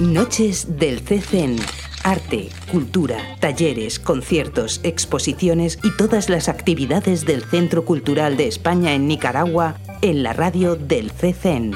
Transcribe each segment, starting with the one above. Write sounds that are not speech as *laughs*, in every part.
Noches del CCN. Arte, cultura, talleres, conciertos, exposiciones y todas las actividades del Centro Cultural de España en Nicaragua en la radio del CCN.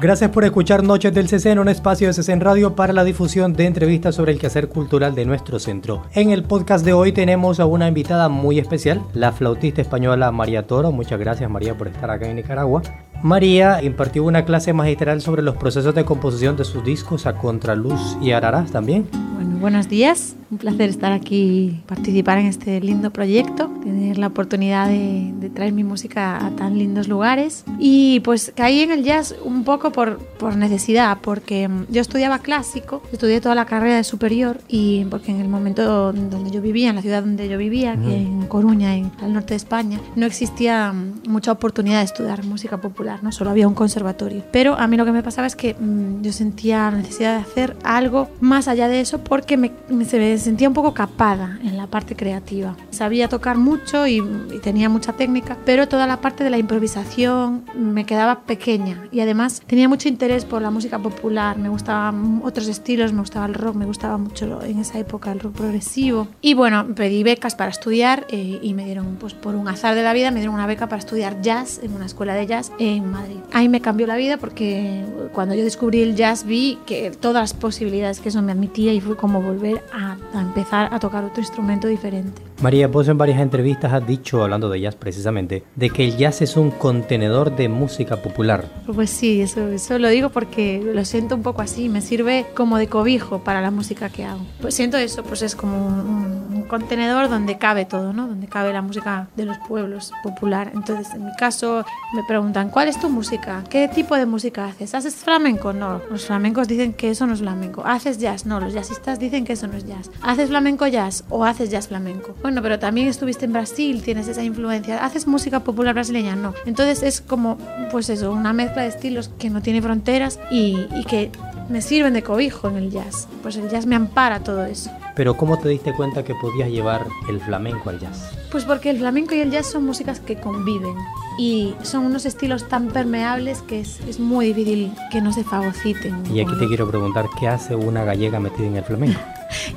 Gracias por escuchar Noches del CCN, un espacio de CCN Radio para la difusión de entrevistas sobre el quehacer cultural de nuestro centro. En el podcast de hoy tenemos a una invitada muy especial, la flautista española María Toro. Muchas gracias María por estar acá en Nicaragua. María impartió una clase magistral sobre los procesos de composición de sus discos a contraluz y ararás también. Bueno, buenos días. Un placer estar aquí, participar en este lindo proyecto, tener la oportunidad de, de, traer mi música a tan lindos lugares. Y pues caí en el jazz un poco por, por necesidad, porque mm, yo estudiaba clásico, estudié toda la carrera de superior y porque en el momento donde yo vivía, en la ciudad donde yo vivía, que en Coruña, en el norte de España, no existía mm, mucha oportunidad de estudiar música popular, no solo había un conservatorio. Pero a mí lo que me pasaba es que mmm, yo sentía la necesidad de hacer algo más allá de eso porque me, me se me sentía un poco capada en la parte creativa. Sabía tocar mucho y, y, tenía mucha técnica, pero toda la parte de la improvisación me quedaba pequeña y además tenía mucho interés por la música popular, me gustaban otros estilos, me gustaba el rock, me gustaba mucho en esa época el rock progresivo. Y bueno, pedí becas para estudiar eh, y me dieron, pues por un azar de la vida, me dieron una beca para estudiar jazz en una escuela de jazz en Madrid. Ahí me cambió la vida porque cuando yo descubrí el jazz vi que todas las posibilidades que eso me admitía y fue como volver a, empezar a tocar otro instrumento diferente. María, vos en varias entrevistas has dicho, hablando de jazz precisamente, de que el jazz es un contenedor de música popular. Pues sí, eso, eso lo digo porque lo siento un poco así, me sirve como de cobijo para la música que hago. Pues siento eso, pues es como un, un contenedor donde cabe todo, ¿no? Donde cabe la música de los pueblos popular. Entonces, en mi caso, me preguntan, ¿cuál es tu música? ¿Qué tipo de música haces? ¿Haces flamenco? No, los flamencos dicen que eso no es flamenco. ¿Haces jazz? No, los jazzistas dicen que eso no es jazz. ¿Haces flamenco jazz o haces jazz flamenco? Bueno, pero también estuviste en Brasil, tienes esa influencia. ¿Haces música popular brasileña? No. Entonces es como, pues eso, una mezcla de estilos que no tiene fronteras y, y que me sirven de cobijo en el jazz. Pues el jazz me ampara todo eso. Pero ¿cómo te diste cuenta que podías llevar el flamenco al jazz? Pues porque el flamenco y el jazz son músicas que conviven y son unos estilos tan permeables que es, es muy difícil que no se fagociten. Y aquí te quiero preguntar, ¿qué hace una gallega metida en el flamenco?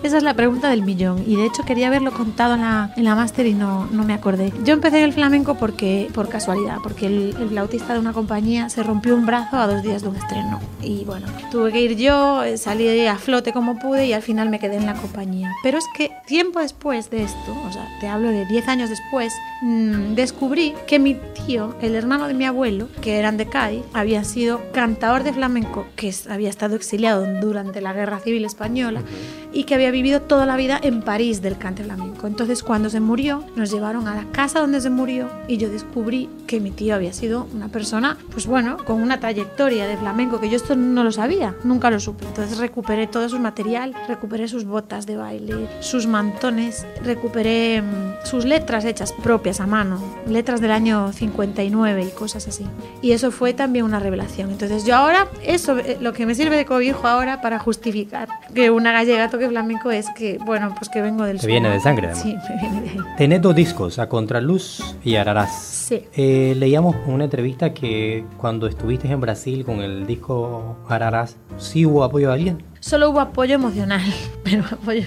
Esa es la pregunta del millón y de hecho quería haberlo contado en la, en la máster y no, no me acordé. Yo empecé el flamenco porque, por casualidad, porque el, el flautista de una compañía se rompió un brazo a dos días de un estreno y bueno, tuve que ir yo, eh, salí a flote como pude y al final me quedé en la compañía. Pero es que tiempo después de esto, o sea, te hablo de 10 años después, mmm, descubrí que mi tío, el hermano de mi abuelo, que eran de Cádiz, había sido cantador de flamenco, que había estado exiliado durante la Guerra Civil Española y que había vivido toda la vida en París del cante flamenco. Entonces cuando se murió nos llevaron a la casa donde se murió y yo descubrí que mi tío había sido una persona, pues bueno, con una trayectoria de flamenco que yo esto no lo sabía, nunca lo supe. Entonces recuperé todo su material, recuperé sus botas de baile, sus mantones, recuperé mmm, sus letras hechas propias a mano, letras del año 59 y cosas así. Y eso fue también una revelación. Entonces yo ahora, eso, eh, lo que me sirve de cobijo ahora para justificar que una gallega toque flamenco es que, bueno, pues que vengo del Te viene de sangre, además. Sí, me viene de ahí. Tenés dos discos, A Contraluz y Ararás. Sí. Eh, leíamos en una entrevista que cuando estuviste en Brasil con el disco Ararás, ¿sí hubo apoyo de alguien? Solo hubo apoyo emocional, *laughs* pero apoyo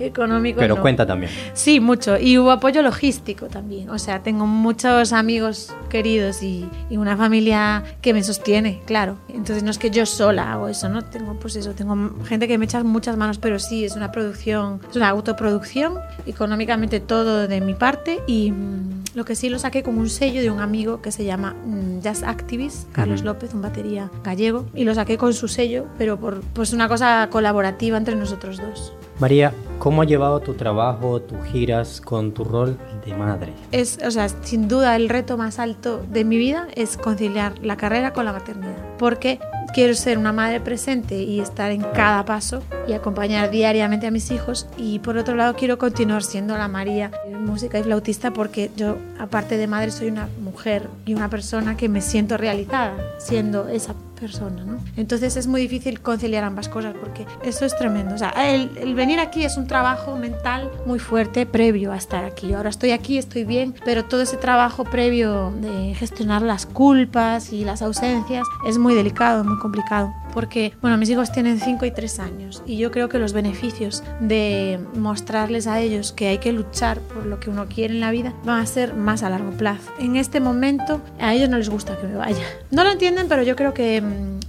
económico. Pero no. cuenta también. Sí, mucho. Y hubo apoyo logístico también. O sea, tengo muchos amigos queridos y, y, una familia que me sostiene, claro. Entonces no es que yo sola hago eso, ¿no? Tengo, pues eso, tengo gente que me echa muchas manos, pero sí, es una producción, es una autoproducción, económicamente todo de mi parte y mmm, lo que sí lo saqué con un sello de un amigo que se llama mmm, Jazz Activist, Carlos uh -huh. López, un batería gallego, y lo saqué con su sello, pero por pues una cosa colaborativa entre nosotros dos. María, ¿cómo ha llevado tu trabajo, tus giras con tu rol de madre? Es, o sea, sin duda el reto más alto de mi vida es conciliar la carrera con la maternidad, porque quiero ser una madre presente y estar en cada paso y acompañar diariamente a mis hijos y por otro lado quiero continuar siendo la María música y flautista porque yo aparte de madre soy una mujer y una persona que me siento realizada siendo esa persona, ¿no? Entonces es muy difícil conciliar ambas cosas porque eso es tremendo. O sea, el, el, venir aquí es un trabajo mental muy fuerte previo a estar aquí. Yo ahora estoy aquí, estoy bien, pero todo ese trabajo previo de gestionar las culpas y las ausencias es muy delicado, muy complicado. Porque, bueno, mis hijos tienen 5 y 3 años y yo creo que los beneficios de mostrarles a ellos que hay que luchar por lo que uno quiere en la vida van a ser más a largo plazo. En este momento a ellos no les gusta que me vaya. No lo entienden, pero yo creo que mm,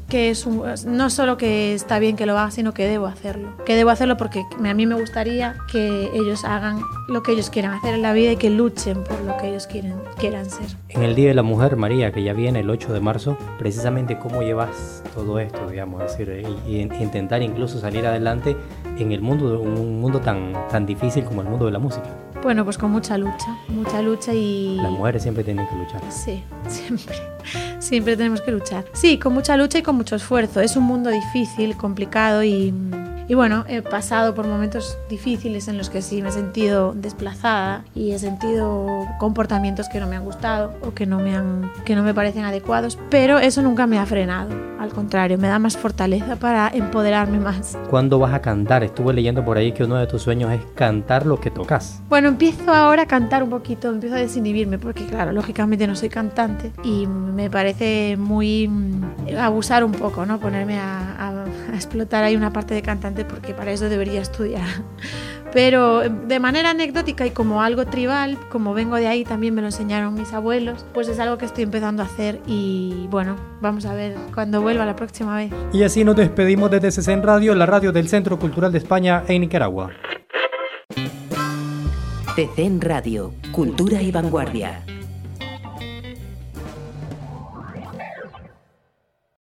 no solo que está bien que lo haga, sino que debo hacerlo. Que debo hacerlo porque a mí me gustaría que ellos hagan lo que ellos quieran hacer en la vida y que luchen por lo que ellos quieren, quieran ser. En el Día de la Mujer, María, que ya viene el 8 de marzo, precisamente cómo llevas todo esto, digamos, decir, y, intentar incluso salir adelante en el mundo, un mundo tan, tan difícil como el mundo de la música. Bueno, pues con mucha lucha, mucha lucha y... Las mujeres siempre tienen que luchar. Sí, *laughs* siempre. Siempre tenemos que luchar. Sí, con mucha lucha y con mucho esfuerzo. Es un mundo difícil, complicado y y bueno, he pasado por momentos difíciles en los que sí me he sentido desplazada y he sentido comportamientos que no me han gustado o que no me, han, que no me parecen adecuados, pero eso nunca me ha frenado. Al contrario, me da más fortaleza para empoderarme más. ¿Cuándo vas a cantar? Estuve leyendo por ahí que uno de tus sueños es cantar lo que tocas. Bueno, empiezo ahora a cantar un poquito, empiezo a desinhibirme porque claro, lógicamente no soy cantante y me parece muy mm, abusar un poco, ¿no? Ponerme a, a explotar ahí una parte de cantante porque para eso debería estudiar. Pero de manera anecdótica y como algo tribal, como vengo de ahí, también me lo enseñaron mis abuelos, pues es algo que estoy empezando a hacer y bueno, vamos a ver cuando vuelva la próxima vez. Y así nos despedimos desde CCN Radio, la radio del Centro Cultural de España en Nicaragua. CCN Radio, Cultura y Vanguardia.